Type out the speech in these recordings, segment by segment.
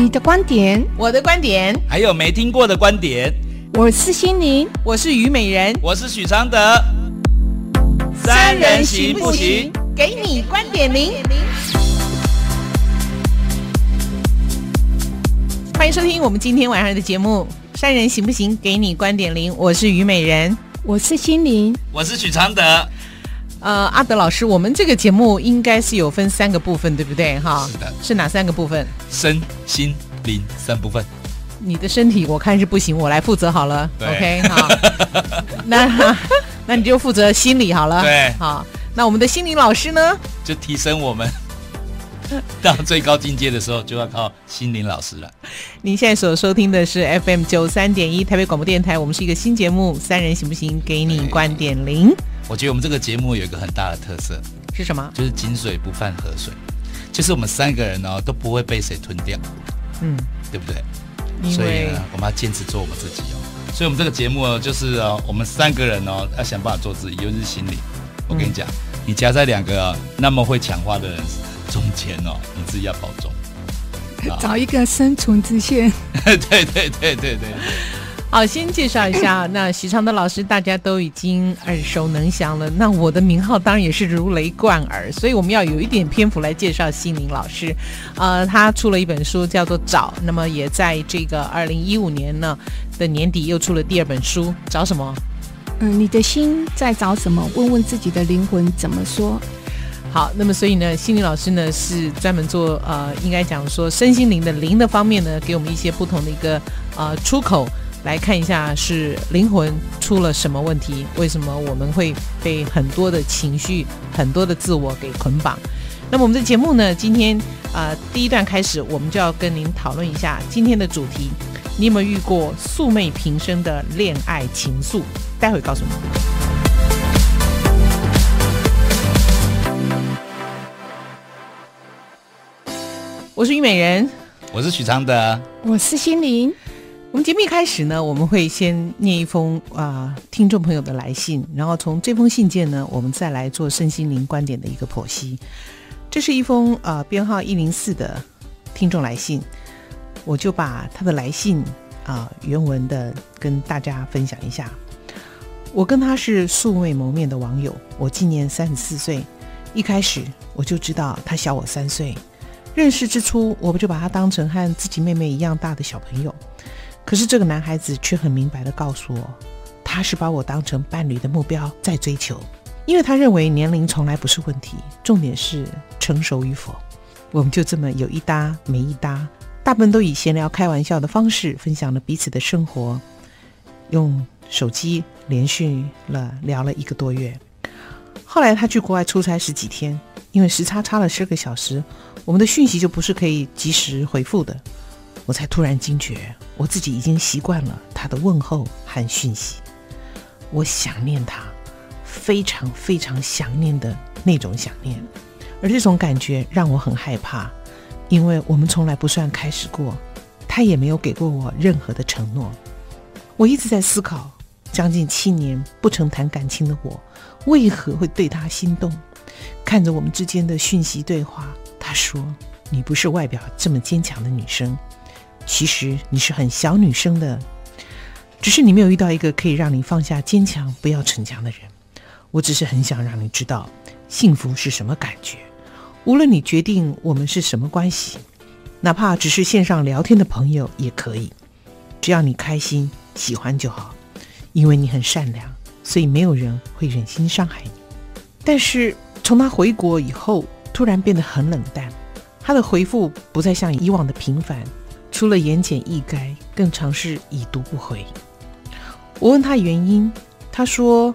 你的观点，我的观点，还有没听过的观点。我是心灵，我是虞美人，我是许常德。三人行不行？给你观点零。欢迎收听我们今天晚上的节目《三人行不行？给你观点零》。我是虞美人，我是心灵，我是许常德。呃，阿德老师，我们这个节目应该是有分三个部分，对不对？哈，是的，是哪三个部分？身心灵三部分。你的身体我看是不行，我来负责好了。，OK，好，那那你就负责心理好了。对，好，那我们的心灵老师呢？就提升我们 到最高境界的时候，就要靠心灵老师了。您现在所收听的是 FM 九三点一台北广播电台，我们是一个新节目《三人行不行？给你观点零》。我觉得我们这个节目有一个很大的特色，是什么？就是井水不犯河水，就是我们三个人哦都不会被谁吞掉，嗯，对不对？所以呢，我们要坚持做我们自己哦。所以我们这个节目呢，就是哦，我们三个人哦要想办法做自己，尤其是心灵。我跟你讲，嗯、你夹在两个、哦、那么会讲话的人中间哦，你自己要保重，找一个生存之线。对对对对对对。好，先介绍一下，那许昌德老师大家都已经耳熟能详了。那我的名号当然也是如雷贯耳，所以我们要有一点篇幅来介绍心灵老师。呃，他出了一本书叫做《找》，那么也在这个二零一五年呢的年底又出了第二本书，找什么？嗯，你的心在找什么？问问自己的灵魂怎么说。好，那么所以呢，心理老师呢是专门做呃，应该讲说身心灵的灵的方面呢，给我们一些不同的一个呃出口。来看一下是灵魂出了什么问题？为什么我们会被很多的情绪、很多的自我给捆绑？那么我们的节目呢？今天呃第一段开始，我们就要跟您讨论一下今天的主题。你有没有遇过素昧平生的恋爱情愫？待会告诉你。我是虞美人，我是许常德，我是心灵。我们节目一开始呢，我们会先念一封啊、呃、听众朋友的来信，然后从这封信件呢，我们再来做身心灵观点的一个剖析。这是一封啊、呃、编号一零四的听众来信，我就把他的来信啊、呃、原文的跟大家分享一下。我跟他是素未谋面的网友，我今年三十四岁，一开始我就知道他小我三岁，认识之初我不就把他当成和自己妹妹一样大的小朋友。可是这个男孩子却很明白地告诉我，他是把我当成伴侣的目标在追求，因为他认为年龄从来不是问题，重点是成熟与否。我们就这么有一搭没一搭，大部分都以闲聊开玩笑的方式分享了彼此的生活，用手机连续了聊了一个多月。后来他去国外出差十几天，因为时差差了十个小时，我们的讯息就不是可以及时回复的。我才突然惊觉，我自己已经习惯了他的问候和讯息。我想念他，非常非常想念的那种想念，而这种感觉让我很害怕，因为我们从来不算开始过，他也没有给过我任何的承诺。我一直在思考，将近七年不曾谈感情的我，为何会对他心动？看着我们之间的讯息对话，他说：“你不是外表这么坚强的女生。”其实你是很小女生的，只是你没有遇到一个可以让你放下坚强、不要逞强的人。我只是很想让你知道，幸福是什么感觉。无论你决定我们是什么关系，哪怕只是线上聊天的朋友也可以，只要你开心、喜欢就好。因为你很善良，所以没有人会忍心伤害你。但是从他回国以后，突然变得很冷淡，他的回复不再像以往的频繁。除了言简意赅，更尝试已读不回。我问他原因，他说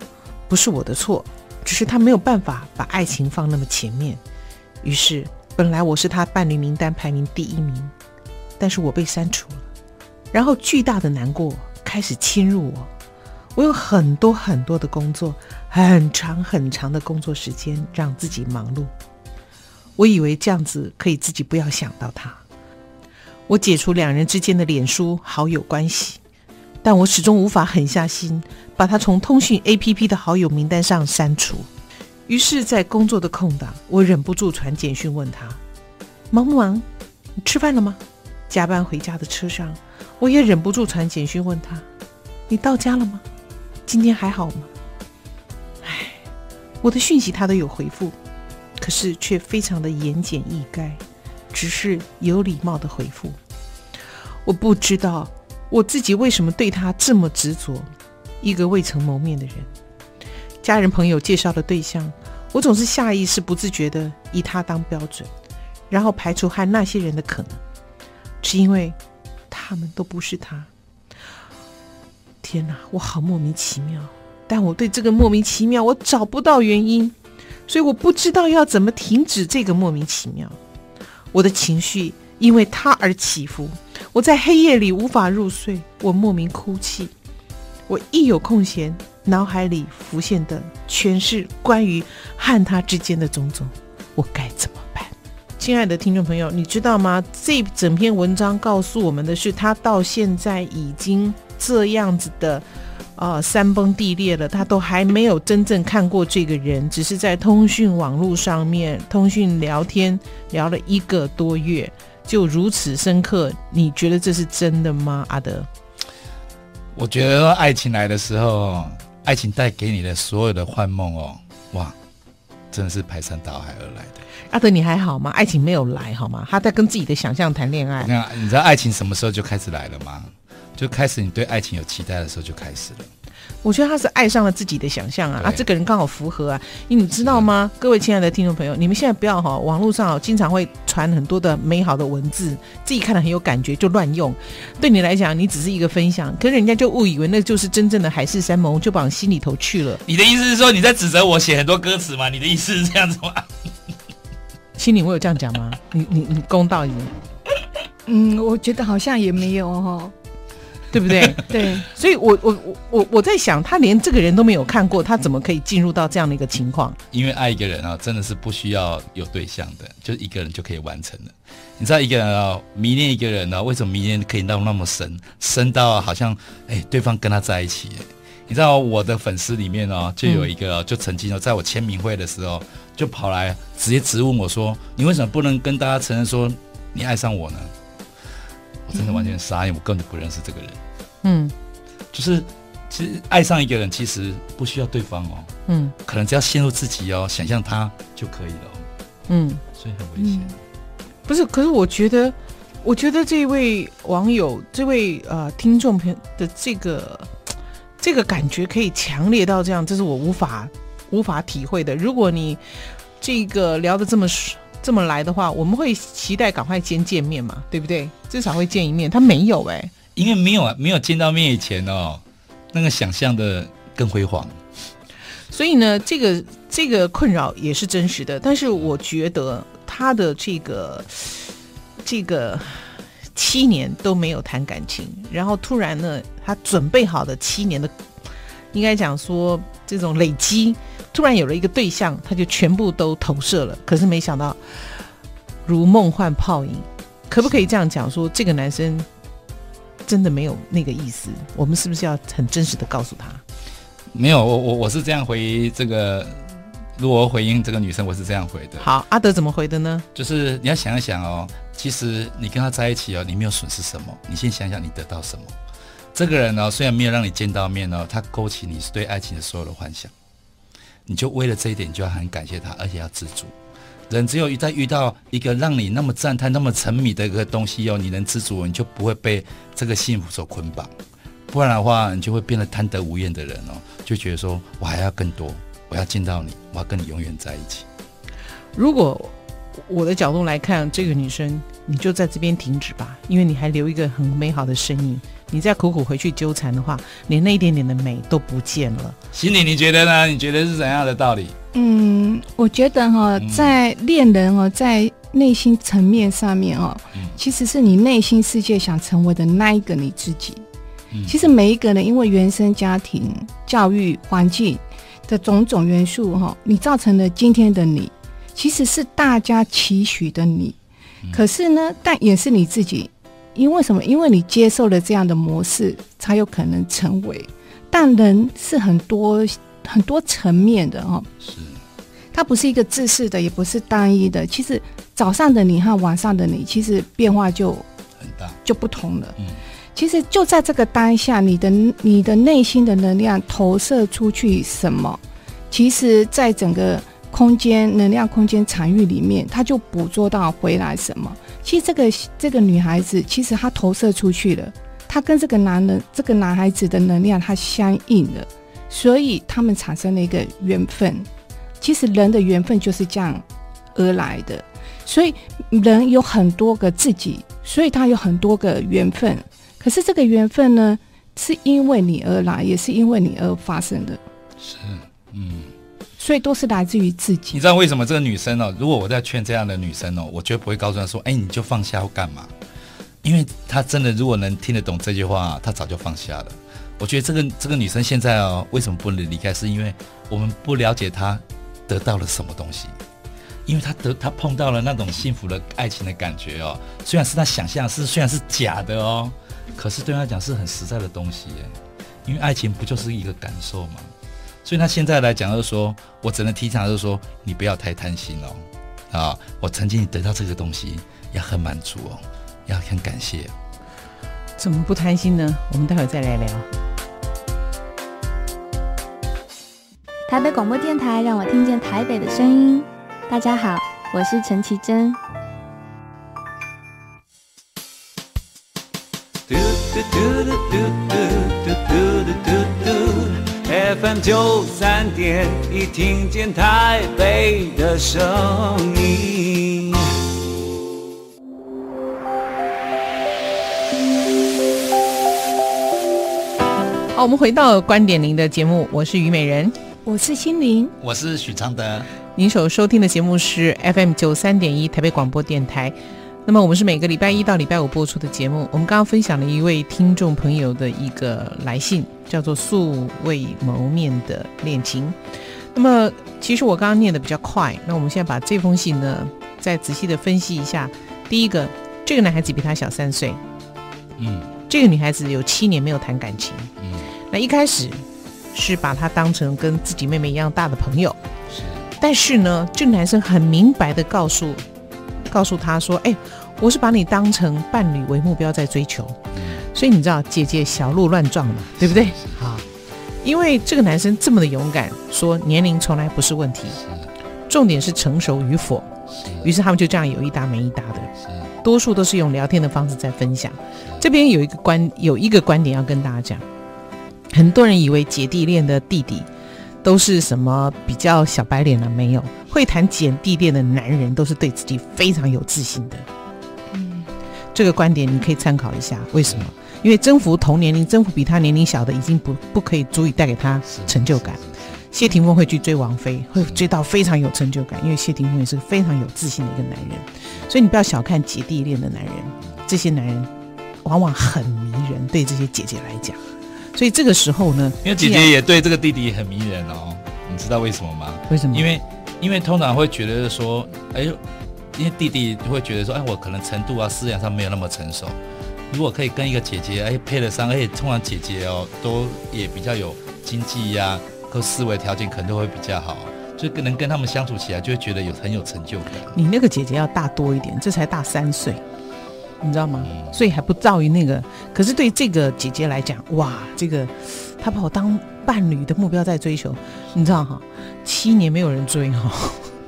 不是我的错，只是他没有办法把爱情放那么前面。于是，本来我是他伴侣名单排名第一名，但是我被删除了。然后巨大的难过开始侵入我。我有很多很多的工作，很长很长的工作时间，让自己忙碌。我以为这样子可以自己不要想到他。我解除两人之间的脸书好友关系，但我始终无法狠下心把他从通讯 APP 的好友名单上删除。于是，在工作的空档，我忍不住传简讯问他：“忙不忙？你吃饭了吗？加班回家的车上，我也忍不住传简讯问他：“你到家了吗？今天还好吗？”哎，我的讯息他都有回复，可是却非常的言简意赅，只是有礼貌的回复。我不知道我自己为什么对他这么执着。一个未曾谋面的人，家人朋友介绍的对象，我总是下意识不自觉的以他当标准，然后排除和那些人的可能，只因为他们都不是他。天哪，我好莫名其妙，但我对这个莫名其妙我找不到原因，所以我不知道要怎么停止这个莫名其妙。我的情绪因为他而起伏，我在黑夜里无法入睡，我莫名哭泣。我一有空闲，脑海里浮现的全是关于和他之间的种种，我该怎么办？亲爱的听众朋友，你知道吗？这整篇文章告诉我们的是，他到现在已经这样子的，呃，山崩地裂了，他都还没有真正看过这个人，只是在通讯网络上面通讯聊天聊了一个多月，就如此深刻。你觉得这是真的吗，阿德？我觉得爱情来的时候，爱情带给你的所有的幻梦哦，哇，真的是排山倒海而来的。阿德，你还好吗？爱情没有来好吗？他在跟自己的想象谈恋爱。那你知道爱情什么时候就开始来了吗？就开始你对爱情有期待的时候就开始了。我觉得他是爱上了自己的想象啊啊！这个人刚好符合啊，因为你知道吗？各位亲爱的听众朋友，你们现在不要哈，网络上经常会传很多的美好的文字，自己看了很有感觉就乱用。对你来讲，你只是一个分享，可是人家就误以为那就是真正的海誓山盟，就往心里头去了。你的意思是说你在指责我写很多歌词吗？你的意思是这样子吗？心里我有这样讲吗？你你你公道一点。嗯，我觉得好像也没有哈。对不对？对，所以我我我我在想，他连这个人都没有看过，他怎么可以进入到这样的一个情况？因为爱一个人啊，真的是不需要有对象的，就一个人就可以完成了。你知道一个人啊，迷恋一个人呢、啊，为什么迷恋可以到那么深，深到好像哎，对方跟他在一起？你知道我的粉丝里面呢、啊，就有一个，就曾经在我签名会的时候，就跑来直接质问我说：“你为什么不能跟大家承认说你爱上我呢？”我真的完全傻眼，我根本不认识这个人。嗯，就是其实爱上一个人，其实不需要对方哦。嗯，可能只要陷入自己哦，想象他就可以了。嗯，所以很危险。不是，可是我觉得，我觉得这位网友，这位呃听众朋友的这个这个感觉可以强烈到这样，这是我无法无法体会的。如果你这个聊的这么这么来的话，我们会期待赶快先见面嘛，对不对？至少会见一面。他没有哎、欸。因为没有啊，没有见到面以前哦，那个想象的更辉煌。所以呢，这个这个困扰也是真实的。但是我觉得他的这个这个七年都没有谈感情，然后突然呢，他准备好的七年的，应该讲说这种累积，突然有了一个对象，他就全部都投射了。可是没想到如梦幻泡影，可不可以这样讲说这个男生？真的没有那个意思，我们是不是要很真实的告诉他？没有，我我我是这样回这个，如果回应这个女生，我是这样回的。好，阿德怎么回的呢？就是你要想一想哦，其实你跟他在一起哦，你没有损失什么，你先想想你得到什么。这个人呢、哦，虽然没有让你见到面哦，他勾起你对爱情的所有的幻想，你就为了这一点，就要很感谢他，而且要知足。人只有一旦遇到一个让你那么赞叹、那么沉迷的一个东西哦，你能知足，你就不会被这个幸福所捆绑。不然的话，你就会变得贪得无厌的人哦，就觉得说我还要更多，我要见到你，我要跟你永远在一起。如果我的角度来看，这个女生，你就在这边停止吧，因为你还留一个很美好的身影。你再苦苦回去纠缠的话，连那一点点的美都不见了。心里你觉得呢？你觉得是怎样的道理？嗯，我觉得哈，在恋人哦，在内心层面上面哦，其实是你内心世界想成为的那一个你自己。其实每一个人因为原生家庭、教育环境的种种元素哈，你造成了今天的你，其实是大家期许的你。可是呢，但也是你自己。因为什么？因为你接受了这样的模式，才有可能成为。但人是很多很多层面的哦，是，它不是一个自私的，也不是单一的。其实早上的你和晚上的你，其实变化就很大，就不同了。嗯，其实就在这个当下，你的你的内心的能量投射出去什么，其实在整个空间能量空间场域里面，它就捕捉到回来什么。其实这个这个女孩子，其实她投射出去了，她跟这个男人这个男孩子的能量，她相应了，所以他们产生了一个缘分。其实人的缘分就是这样而来的，所以人有很多个自己，所以他有很多个缘分。可是这个缘分呢，是因为你而来，也是因为你而发生的。是，嗯，所以都是来自于自己。你知道为什么这个女生、哦？如果我在劝这样的女生哦，我绝不会告诉她说：“哎，你就放下或干嘛？”因为她真的如果能听得懂这句话，她早就放下了。我觉得这个这个女生现在哦，为什么不能离开？是因为我们不了解她。得到了什么东西？因为他得他碰到了那种幸福的爱情的感觉哦，虽然是他想象是虽然是假的哦，可是对他讲是很实在的东西耶。因为爱情不就是一个感受吗？所以他现在来讲就是说，我只能提倡就是说，你不要太贪心哦，啊，我曾经得到这个东西也很满足哦，要很感谢。怎么不贪心呢？我们待会再来聊。台北广播电台让我听见台北的声音。大家好，我是陈绮贞。FM 九三点一，听见台北的声音。好，我们回到观点零的节目，我是虞美人。我是心灵，我是许常德。您所收听的节目是 FM 九三点一台北广播电台。那么我们是每个礼拜一到礼拜五播出的节目。我们刚刚分享了一位听众朋友的一个来信，叫做“素未谋面的恋情”。那么其实我刚刚念的比较快，那我们现在把这封信呢再仔细的分析一下。第一个，这个男孩子比他小三岁，嗯，这个女孩子有七年没有谈感情，嗯，那一开始。是把他当成跟自己妹妹一样大的朋友，是。但是呢，这个男生很明白的告诉，告诉他说：“哎，我是把你当成伴侣为目标在追求。嗯”所以你知道，姐姐小鹿乱撞嘛，对不对？好，因为这个男生这么的勇敢，说年龄从来不是问题，重点是成熟与否。是。于是他们就这样有一搭没一搭的，多数都是用聊天的方式在分享。这边有一个观，有一个观点要跟大家讲。很多人以为姐弟恋的弟弟都是什么比较小白脸了？没有，会谈姐弟恋的男人都是对自己非常有自信的。嗯，这个观点你可以参考一下。为什么？因为征服同年龄、征服比他年龄小的，已经不不可以足以带给他成就感。谢霆锋会去追王菲，会追到非常有成就感，因为谢霆锋也是非常有自信的一个男人。所以你不要小看姐弟恋的男人，这些男人往往很迷人，对这些姐姐来讲。所以这个时候呢，因为姐姐也对这个弟弟很迷人哦，你知道为什么吗？为什么？因为因为通常会觉得说，哎呦，因为弟弟会觉得说，哎，我可能程度啊、思想上没有那么成熟，如果可以跟一个姐姐哎配得上，而且通常姐姐哦都也比较有经济呀、啊，和思维条件可能都会比较好，就跟能跟他们相处起来，就会觉得有很有成就感。你那个姐姐要大多一点，这才大三岁。你知道吗？所以还不到于那个。可是对这个姐姐来讲，哇，这个她把我当伴侣的目标在追求，你知道哈？七年没有人追哈，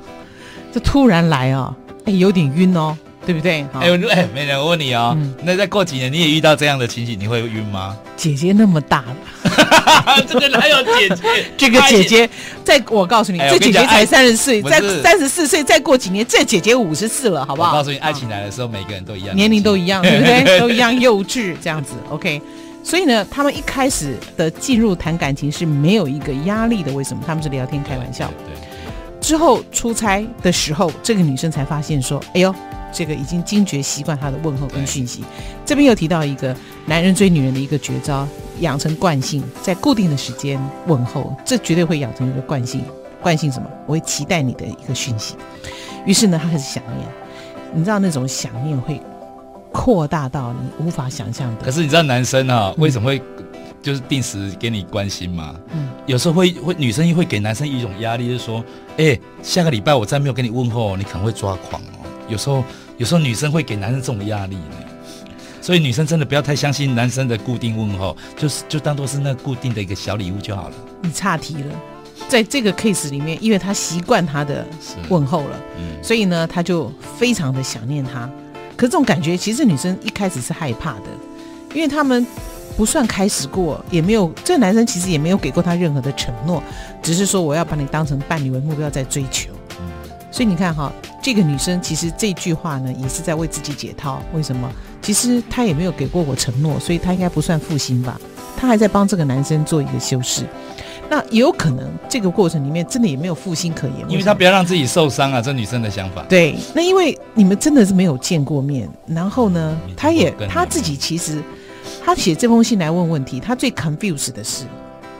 这突然来啊，哎，有点晕哦。对不对？哎，哎，美人，我问你哦，嗯、那再过几年你也遇到这样的情形，你会晕吗？姐姐那么大了，这个哪有姐姐？这个姐姐，在我告诉你，这姐姐才三十岁，再三十四岁，再过几年，这姐姐五十四了，好不好？我告诉你，爱情来的时候，每个人都一样，年龄都一样，对不对？都一样幼稚，这样子，OK。所以呢，他们一开始的进入谈感情是没有一个压力的，为什么？他们是聊天开玩笑。对。之后出差的时候，这个女生才发现说：“哎呦。”这个已经惊觉习惯他的问候跟讯息，这边又提到一个男人追女人的一个绝招，养成惯性，在固定的时间问候，这绝对会养成一个惯性。惯性什么？我会期待你的一个讯息。于是呢，他开始想念，你知道那种想念会扩大到你无法想象的。可是你知道男生啊，为什么会就是定时给你关心吗？嗯，有时候会会女生会给男生一种压力，就是说，哎，下个礼拜我再没有给你问候，你可能会抓狂哦。有时候。有时候女生会给男生这种压力呢，所以女生真的不要太相信男生的固定问候，就是就当做是那固定的一个小礼物就好了。你岔题了，在这个 case 里面，因为他习惯他的问候了，嗯，所以呢，他就非常的想念他。可这种感觉，其实女生一开始是害怕的，因为他们不算开始过，也没有这个男生其实也没有给过他任何的承诺，只是说我要把你当成伴侣为目标在追求。所以你看哈，这个女生其实这句话呢，也是在为自己解套。为什么？其实她也没有给过我承诺，所以她应该不算负心吧？她还在帮这个男生做一个修饰。那也有可能这个过程里面真的也没有负心可言，因为她不要让自己受伤啊。这女生的想法。对，那因为你们真的是没有见过面，然后呢，她也她自己其实她写这封信来问问题，她最 confused 的是，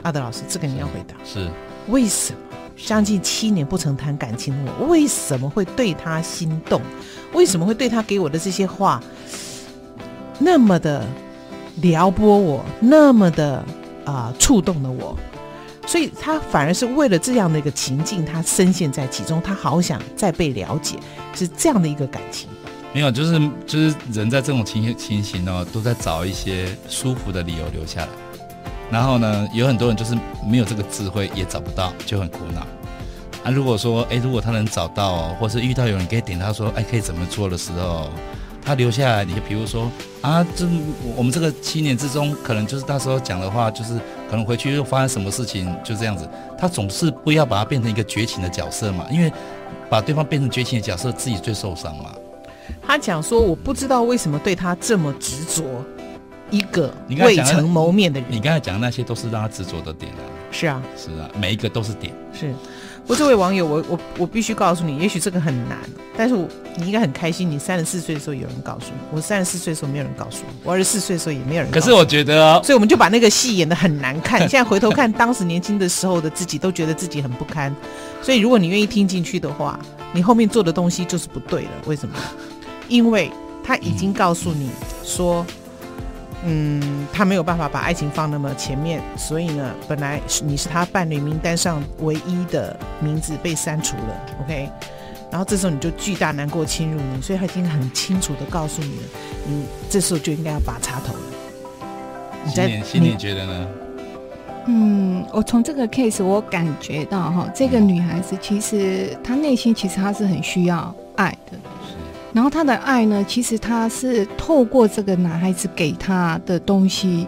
阿德老师，这个你要回答，是为什么？将近七年不曾谈感情的我，为什么会对他心动？为什么会对他给我的这些话那么的撩拨我，那么的啊、触动了我？所以他反而是为了这样的一个情境，他深陷在其中，他好想再被了解，是这样的一个感情。没有，就是就是人在这种情形情形呢，都在找一些舒服的理由留下来。然后呢，有很多人就是没有这个智慧，也找不到，就很苦恼。啊，如果说，哎，如果他能找到，或是遇到有人可以点他说，哎，可以怎么做的时候，他留下来，你就比如说，啊，这我们这个七年之中，可能就是到时候讲的话，就是可能回去又发生什么事情，就这样子。他总是不要把它变成一个绝情的角色嘛，因为把对方变成绝情的角色，自己最受伤嘛。他讲说，我不知道为什么对他这么执着。一个未曾谋面的人，你刚才讲的那些都是让他执着的点啊。是啊，是啊，每一个都是点。是，我这位网友，我我我必须告诉你，也许这个很难，但是我你应该很开心。你三十四岁的时候有人告诉你，我三十四岁的时候没有人告诉我，我二十四岁的时候也没有人告诉我。可是我觉得哦，所以我们就把那个戏演的很难看。现在回头看当时年轻的时候的自己，都觉得自己很不堪。所以如果你愿意听进去的话，你后面做的东西就是不对了。为什么？因为他已经告诉你说。嗯，他没有办法把爱情放那么前面，所以呢，本来是你是他伴侣名单上唯一的名字被删除了，OK，然后这时候你就巨大难过侵入你，所以他已经很清楚的告诉你了，你这时候就应该要拔插头了。你在心里心里觉得呢？嗯，我从这个 case 我感觉到哈，这个女孩子其实她内心其实她是很需要爱的。然后他的爱呢，其实他是透过这个男孩子给他的东西，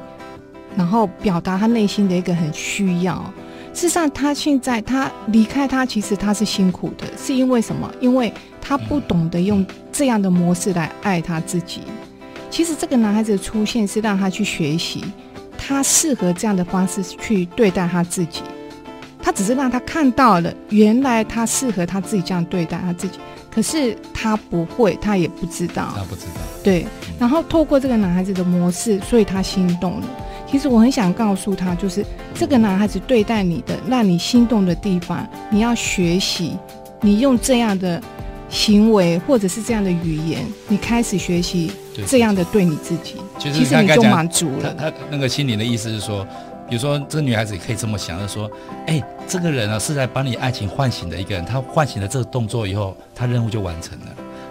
然后表达他内心的一个很需要。事实上，他现在他离开他，其实他是辛苦的，是因为什么？因为他不懂得用这样的模式来爱他自己。其实这个男孩子的出现是让他去学习，他适合这样的方式去对待他自己。他只是让他看到了，原来他适合他自己这样对待他自己。可是他不会，他也不知道，他不知道。对，然后透过这个男孩子的模式，所以他心动了。其实我很想告诉他，就是这个男孩子对待你的，让你心动的地方，你要学习，你用这样的行为或者是这样的语言，你开始学习这样的对你自己，其实你就满足了。他他那个心里的意思是说。比如说，这个女孩子也可以这么想，就是说，哎，这个人呢是在帮你爱情唤醒的一个人，他唤醒了这个动作以后，他任务就完成了，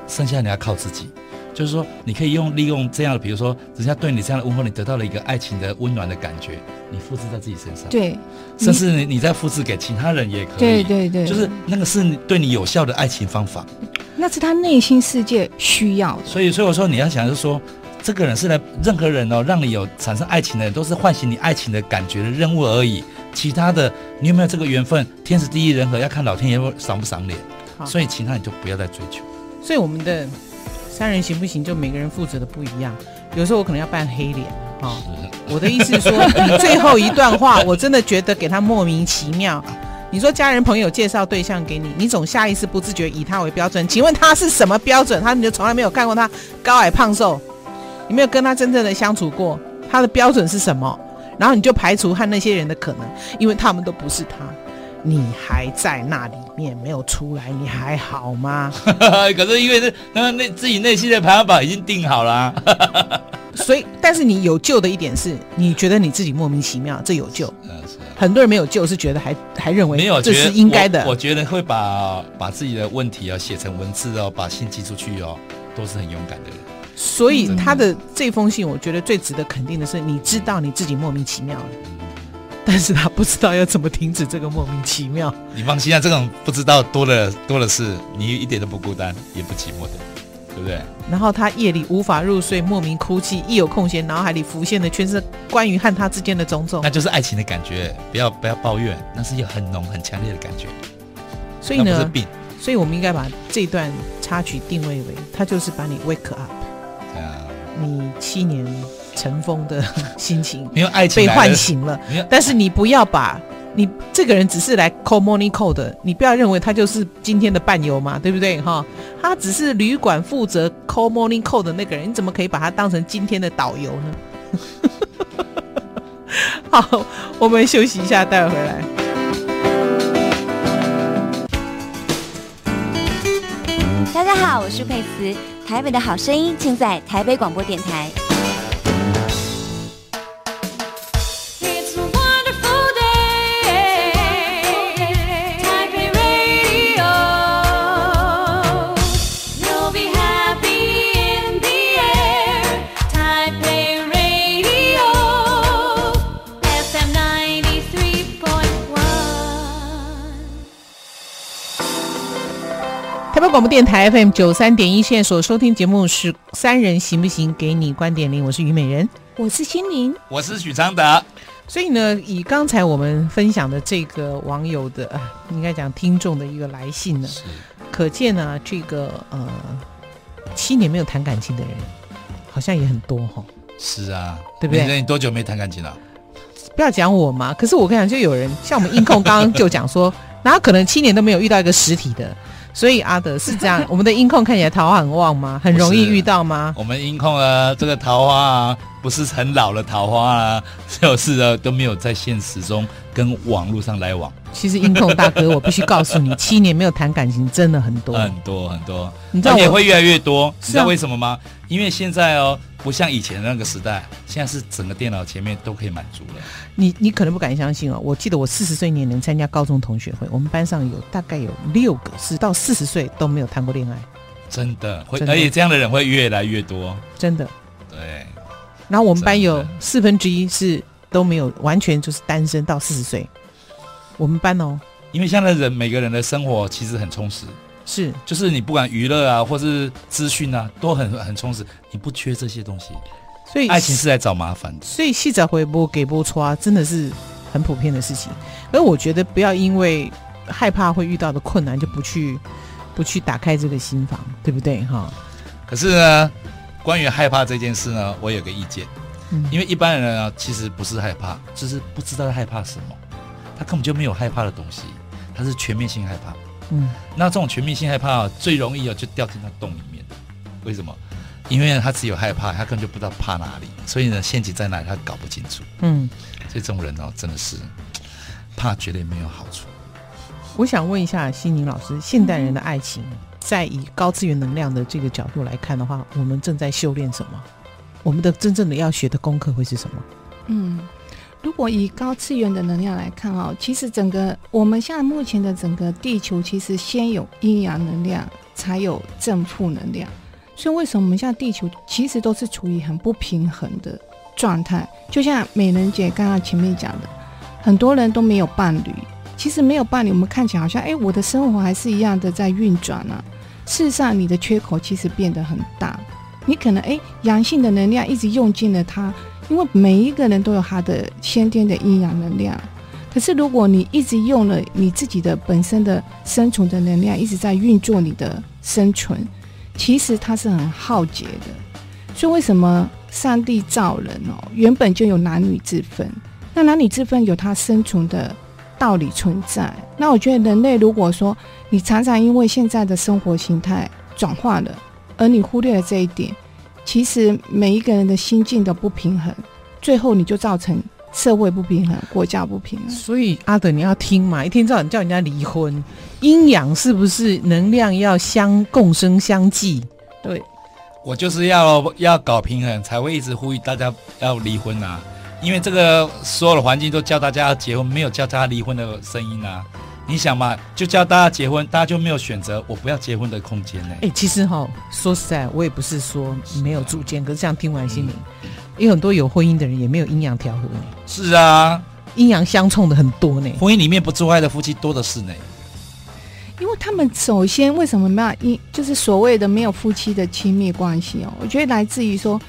剩下你要靠自己。就是说，你可以用利用这样的，比如说，人家对你这样的问候，你得到了一个爱情的温暖的感觉，你复制在自己身上，对，甚至你你再复制给其他人也可以，对对对，就是那个是对你有效的爱情方法，那是他内心世界需要的。所以，所以我说你要想就是说。这个人是来任何人哦，让你有产生爱情的人，都是唤醒你爱情的感觉的任务而已。其他的，你有没有这个缘分？天时地利人和，要看老天爷赏不赏脸。所以其他你就不要再追求。所以我们的三人行不行？就每个人负责的不一样。有时候我可能要扮黑脸啊。哦、我的意思是说，你最后一段话，我真的觉得给他莫名其妙。你说家人朋友介绍对象给你，你总下意识不自觉以他为标准。请问他是什么标准？他你就从来没有看过他高矮胖瘦。你没有跟他真正的相处过，他的标准是什么？然后你就排除和那些人的可能，因为他们都不是他。你还在那里面没有出来，你还好吗？可是因为是那那自己内心的排行榜已经定好了啊，所以但是你有救的一点是，你觉得你自己莫名其妙，这有救。很多人没有救，是觉得还还认为没有，这是应该的。我，我觉得会把把自己的问题啊写成文字哦，把信寄出去哦，都是很勇敢的人。所以他的这封信，我觉得最值得肯定的是，你知道你自己莫名其妙了，但是他不知道要怎么停止这个莫名其妙。你放心啊，这种不知道多的多的是，你一点都不孤单，也不寂寞的，对不对？然后他夜里无法入睡，莫名哭泣，一有空闲，脑海里浮现的全是关于和他之间的种种。那就是爱情的感觉，不要不要抱怨，那是一个很浓很强烈的感觉。所以呢，不是病。所以我们应该把这段插曲定位为，他就是把你 wake up。你七年尘封的心情，没有爱情被唤醒了。但是你不要把你这个人只是来 call morning call 的，你不要认为他就是今天的伴游嘛，对不对哈？他只是旅馆负责 call morning call 的那个人，你怎么可以把他当成今天的导游呢？好，我们休息一下，待会回来。大家好，我是佩慈。台北的好声音，尽在台北广播电台。广播电台 FM 九三点一，现在所收听节目是《三人行不行》，给你观点零，我是虞美人，我是心灵，我是许常德。所以呢，以刚才我们分享的这个网友的，呃、应该讲听众的一个来信呢，是可见呢，这个呃七年没有谈感情的人，好像也很多哈。是啊，对不对？那你多久没谈感情了？不要讲我嘛，可是我跟你讲，就有人像我们音控刚刚就讲说，哪可能七年都没有遇到一个实体的。所以阿德是这样，我们的音控看起来桃花很旺吗？很容易遇到吗？我们音控啊，这个桃花啊，不是很老的桃花啊，就是啊都没有在现实中跟网络上来往。其实音控大哥，我必须告诉你，七年没有谈感情真的很多很多很多，你知道也会越来越多。啊、你知道为什么吗？因为现在哦。不像以前那个时代，现在是整个电脑前面都可以满足了。你你可能不敢相信哦，我记得我四十岁那年参加高中同学会，我们班上有大概有六个是到四十岁都没有谈过恋爱。真的会，而且这样的人会越来越多。真的。对。然后我们班有四分之一是都没有，完全就是单身到四十岁。我们班哦，因为现在人每个人的生活其实很充实。是，就是你不管娱乐啊，或是资讯啊，都很很充实，你不缺这些东西。所以爱情是来找麻烦的。所以细仔回播给播出啊，真的是很普遍的事情。而我觉得不要因为害怕会遇到的困难，就不去不去打开这个心房，对不对？哈。可是呢，关于害怕这件事呢，我有个意见。嗯。因为一般人啊，其实不是害怕，就是不知道害怕什么。他根本就没有害怕的东西，他是全面性害怕。嗯，那这种全面性害怕啊，最容易啊就掉进那洞里面。为什么？因为他只有害怕，他根本就不知道怕哪里，所以呢，陷阱在哪里他搞不清楚。嗯，所以这种人哦，真的是怕绝对没有好处。我想问一下心宁老师，现代人的爱情，在以高次元能量的这个角度来看的话，我们正在修炼什么？我们的真正的要学的功课会是什么？嗯。如果以高次元的能量来看哦，其实整个我们现在目前的整个地球，其实先有阴阳能量，才有正负能量。所以为什么我们现在地球其实都是处于很不平衡的状态？就像美人姐刚刚前面讲的，很多人都没有伴侣。其实没有伴侣，我们看起来好像哎，我的生活还是一样的在运转啊。事实上，你的缺口其实变得很大。你可能哎，阳性的能量一直用尽了它。因为每一个人都有他的先天的阴阳能量，可是如果你一直用了你自己的本身的生存的能量，一直在运作你的生存，其实它是很耗竭的。所以为什么上帝造人哦，原本就有男女之分，那男女之分有它生存的道理存在。那我觉得人类如果说你常常因为现在的生活形态转化了，而你忽略了这一点。其实每一个人的心境都不平衡，最后你就造成社会不平衡、国家不平衡。所以阿德，你要听嘛，一天到晚叫人家离婚，阴阳是不是能量要相共生相济？对，我就是要要搞平衡，才会一直呼吁大家要离婚啊！因为这个所有的环境都叫大家要结婚，没有叫大家离婚的声音啊！你想嘛，就叫大家结婚，大家就没有选择我不要结婚的空间呢。哎、欸，其实哈，说实在，我也不是说没有主见，可是这样听完心里，有、嗯、很多有婚姻的人也没有阴阳调和呢。是啊，阴阳相冲的很多呢。婚姻里面不做爱的夫妻多的是呢。因为他们首先为什么没有一就是所谓的没有夫妻的亲密关系哦？我觉得来自于说，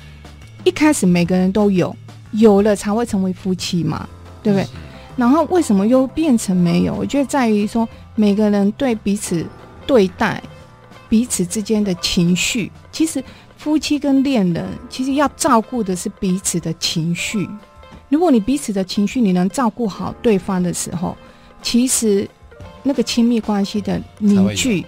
一开始每个人都有，有了才会成为夫妻嘛，对不对？然后为什么又变成没有？我觉得在于说每个人对彼此对待彼此之间的情绪。其实夫妻跟恋人其实要照顾的是彼此的情绪。如果你彼此的情绪你能照顾好对方的时候，其实那个亲密关系的凝聚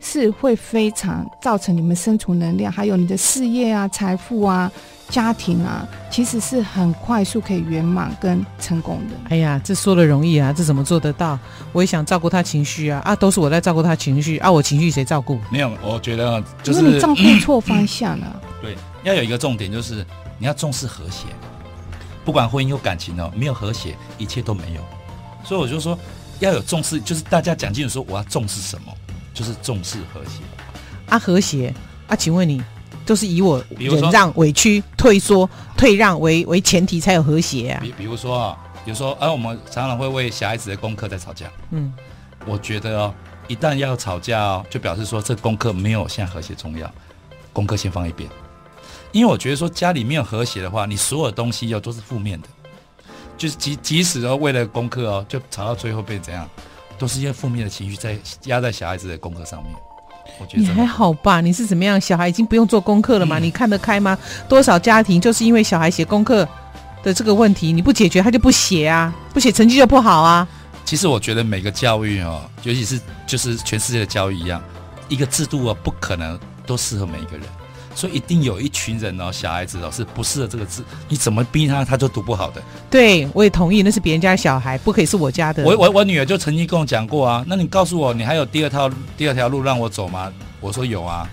是会非常造成你们生存能量，还有你的事业啊、财富啊。家庭啊，其实是很快速可以圆满跟成功的。哎呀，这说的容易啊，这怎么做得到？我也想照顾他情绪啊，啊，都是我在照顾他情绪啊，我情绪谁照顾？没有，我觉得就是你照顾错方向了、啊。对，要有一个重点，就是你要重视和谐。不管婚姻有感情哦，没有和谐，一切都没有。所以我就说要有重视，就是大家讲清楚说我要重视什么，就是重视和谐。啊，和谐啊，请问你？都是以我忍让、委屈、退缩、退让为为前提，才有和谐啊。比比如说啊，比如说，哎、啊，我们常常会为小孩子的功课在吵架。嗯，我觉得哦，一旦要吵架哦，就表示说这功课没有现在和谐重要，功课先放一边。因为我觉得说家里没有和谐的话，你所有东西要都是负面的，就是即即使哦为了功课哦，就吵到最后被怎样，都是一些负面的情绪在压在小孩子的功课上面。我觉得你还好吧？你是怎么样？小孩已经不用做功课了嘛？嗯、你看得开吗？多少家庭就是因为小孩写功课的这个问题，你不解决他就不写啊，不写成绩就不好啊。其实我觉得每个教育哦，尤其是就是全世界的教育一样，一个制度啊，不可能都适合每一个人。所以一定有一群人哦，小孩子哦是不适合这个字，你怎么逼他，他就读不好的。对，我也同意，那是别人家小孩，不可以是我家的。我我我女儿就曾经跟我讲过啊，那你告诉我，你还有第二套第二条路让我走吗？我说有啊，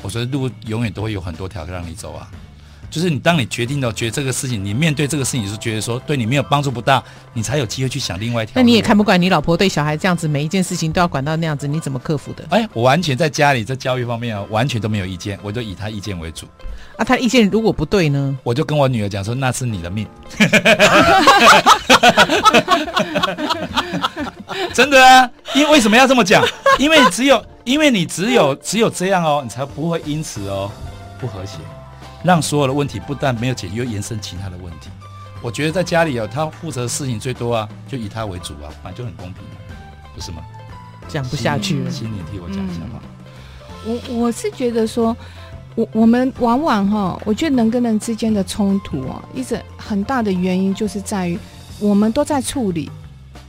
我说路永远都会有很多条让你走啊。就是你，当你决定了觉得这个事情，你面对这个事情是觉得说对你没有帮助不大，你才有机会去想另外一条。那你也看不惯你老婆对小孩这样子，每一件事情都要管到那样子，你怎么克服的？哎，我完全在家里在教育方面啊，完全都没有意见，我就以他意见为主。啊，他意见如果不对呢？我就跟我女儿讲说，那是你的命。真的啊，因为为什么要这么讲？因为只有因为你只有只有这样哦，你才不会因此哦不和谐。让所有的问题不但没有解决，又延伸其他的问题。我觉得在家里有、哦、他负责的事情最多啊，就以他为主啊，反正就很公平，不是吗？讲不下去了，请你替我讲一下吧。我我是觉得说，我我们往往哈、哦，我觉得人跟人之间的冲突啊，一直很大的原因就是在于我们都在处理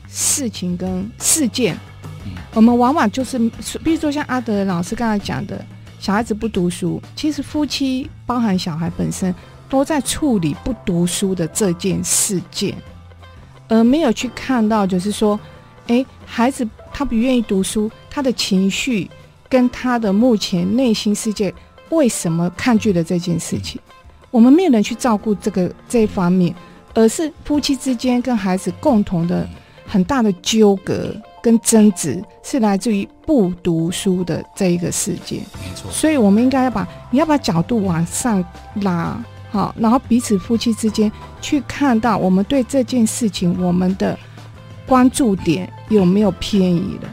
事情跟事件，嗯、我们往往就是，比如说像阿德老师刚才讲的。小孩子不读书，其实夫妻包含小孩本身都在处理不读书的这件事件，而没有去看到，就是说，诶，孩子他不愿意读书，他的情绪跟他的目前内心世界为什么抗拒了这件事情？我们没有人去照顾这个这一方面，而是夫妻之间跟孩子共同的很大的纠葛。跟争执是来自于不读书的这一个世界，没错。所以我们应该要把你要把角度往上拉，好，然后彼此夫妻之间去看到我们对这件事情我们的关注点有没有偏移了。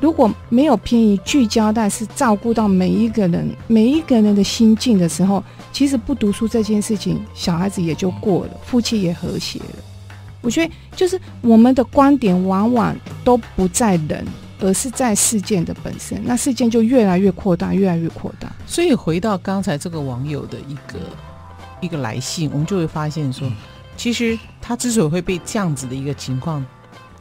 如果没有偏移，聚焦但是照顾到每一个人每一个人的心境的时候，其实不读书这件事情，小孩子也就过了，夫妻也和谐了。我觉得就是我们的观点往往都不在人，而是在事件的本身。那事件就越来越扩大，越来越扩大。所以回到刚才这个网友的一个一个来信，我们就会发现说，其实他之所以会被这样子的一个情况，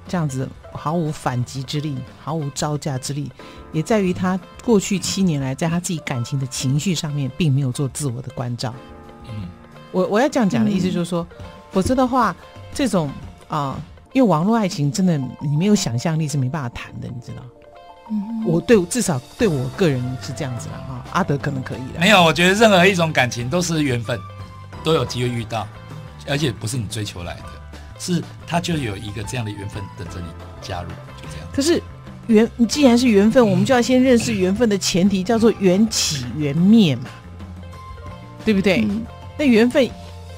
这样子毫无反击之力，毫无招架之力，也在于他过去七年来在他自己感情的情绪上面，并没有做自我的关照。嗯，我我要这样讲的意思就是说，否则的话。这种啊、呃，因为网络爱情真的，你没有想象力是没办法谈的，你知道？嗯，我对至少对我个人是这样子了哈。阿德可能可以的。没有，我觉得任何一种感情都是缘分，都有机会遇到，而且不是你追求来的，是他就有一个这样的缘分等着你加入，就这样。可是缘，既然是缘分，我们就要先认识缘分的前提，叫做缘起缘灭嘛，对不对？嗯、那缘分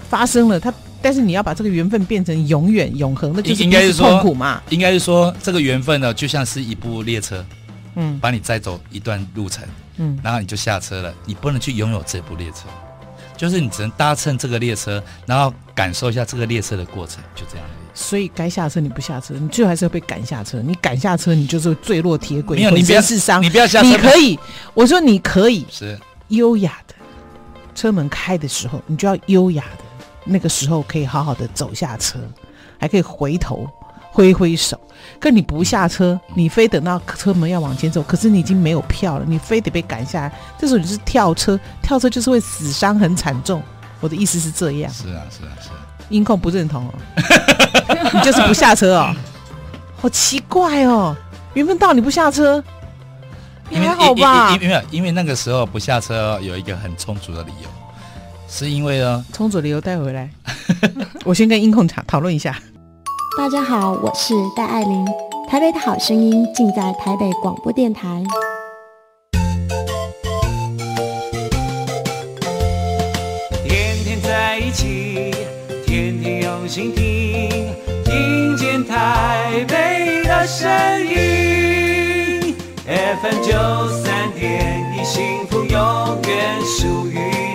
发生了，它。但是你要把这个缘分变成永远永恒的，就是应该是痛苦嘛？应该是说这个缘分呢，就像是一部列车，嗯，把你载走一段路程，嗯，然后你就下车了，你不能去拥有这部列车，就是你只能搭乘这个列车，然后感受一下这个列车的过程，就这样。所以该下车你不下车，你最后还是要被赶下车。你赶下车，你就是坠落铁轨，没有你不要自伤，你不要下车。你可以，我说你可以是优雅的，车门开的时候，你就要优雅的。那个时候可以好好的走下车，还可以回头挥挥手。可你不下车，你非等到车门要往前走，可是你已经没有票了，你非得被赶下来。这时候你是跳车，跳车就是会死伤很惨重。我的意思是这样。是啊，是啊，是啊。音控不认同哦，你就是不下车哦，好奇怪哦。缘分到你不下车，你还好吧？因为因为因为那个时候不下车有一个很充足的理由。是因为呢，充足理由带回来。我先跟音控讨讨论一下。大家好，我是戴爱玲，台北的好声音尽在台北广播电台。天天在一起，天天用心听，听见台北的声音。FM 九三点一，幸福永远属于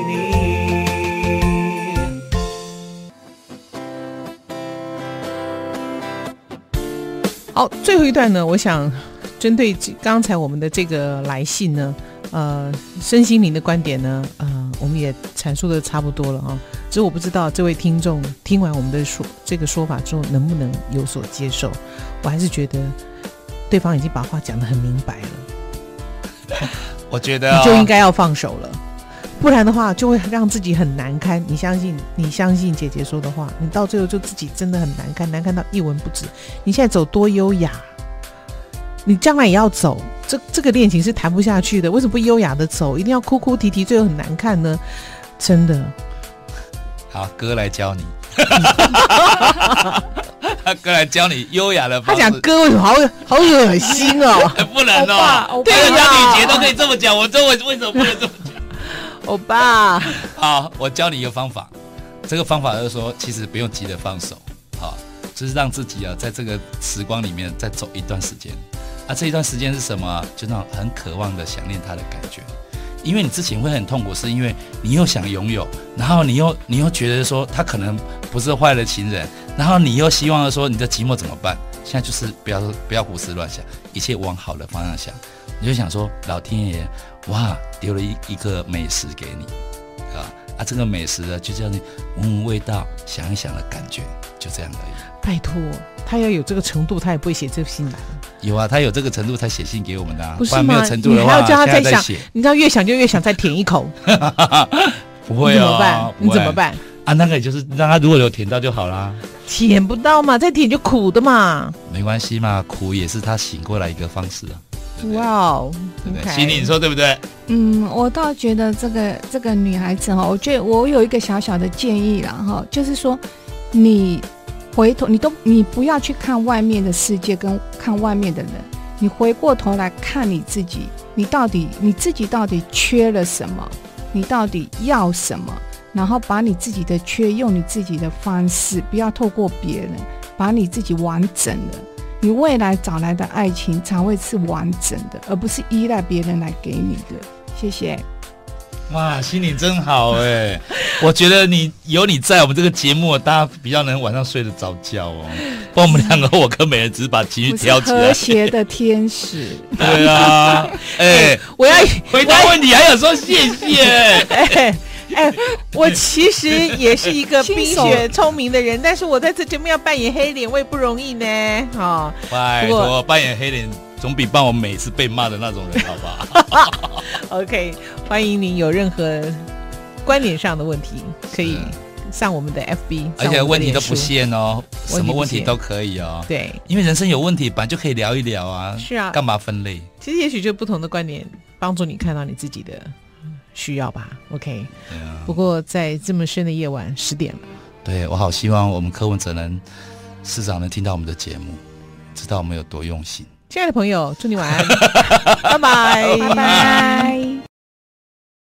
好，最后一段呢，我想针对刚才我们的这个来信呢，呃，身心灵的观点呢，呃，我们也阐述的差不多了啊。只是我不知道这位听众听完我们的说这个说法之后，能不能有所接受。我还是觉得对方已经把话讲得很明白了。我觉得、哦、你就应该要放手了。不然的话，就会让自己很难堪。你相信，你相信姐姐说的话，你到最后就自己真的很难堪，难堪到一文不值。你现在走多优雅，你将来也要走。这这个恋情是谈不下去的。为什么不优雅的走？一定要哭哭啼啼，最后很难看呢？真的。好，哥来教你。哥来教你优雅的方式。他讲哥为什么好好恶心哦？不能哦。对呀，女杰都可以这么讲，我这为为什么不能这么讲？欧巴，好，我教你一个方法。这个方法就是说，其实不用急着放手，好，就是让自己啊，在这个时光里面再走一段时间。啊，这一段时间是什么？就那种很渴望的想念他的感觉。因为你之前会很痛苦，是因为你又想拥有，然后你又你又觉得说他可能不是坏的情人，然后你又希望说你的寂寞怎么办？现在就是不要不要胡思乱想，一切往好的方向想。你就想说，老天爷。哇，丢了一一个美食给你，啊啊！这个美食呢，就叫你闻闻味道，想一想的感觉，就这样而已。拜托，他要有这个程度，他也不会写这信来。有啊，他有这个程度才写信给我们的，啊。不是吗？没有程度的话，你还要叫他再想，再你知道越想就越想再舔一口。不会啊，怎么办？你怎么办？啊，那个也就是让他如果有舔到就好啦。舔不到嘛，再舔就苦的嘛。没关系嘛，苦也是他醒过来一个方式啊。哇哦，对不对？心里你说对不对？嗯，我倒觉得这个这个女孩子哈，我觉得我有一个小小的建议啦哈，就是说你回头你都你不要去看外面的世界跟看外面的人，你回过头来看你自己，你到底你自己到底缺了什么？你到底要什么？然后把你自己的缺用你自己的方式，不要透过别人，把你自己完整了。你未来找来的爱情才会是完整的，而不是依赖别人来给你的。谢谢。哇，心里真好哎！我觉得你有你在我们这个节目，大家比较能晚上睡得着觉哦。不然我们两个，我跟美人只是把情绪挑起来。和谐的天使。对啊，哎，我要回答问题，还有说谢谢。哎，我其实也是一个 冰雪聪明的人，但是我在这节目要扮演黑脸，我也不容易呢。哦，拜托，扮演黑脸总比帮我每次被骂的那种人好吧？OK，欢迎您有任何观点上的问题，可以上我们的 FB，而且问题都不限哦，什么问题都可以哦。对，因为人生有问题，本来就可以聊一聊啊。是啊，干嘛分类？其实也许就不同的观点，帮助你看到你自己的。需要吧，OK。啊、不过在这么深的夜晚，十点了。对，我好希望我们柯文哲能市长能听到我们的节目，知道我们有多用心。亲爱的朋友，祝你晚安，拜拜，拜拜。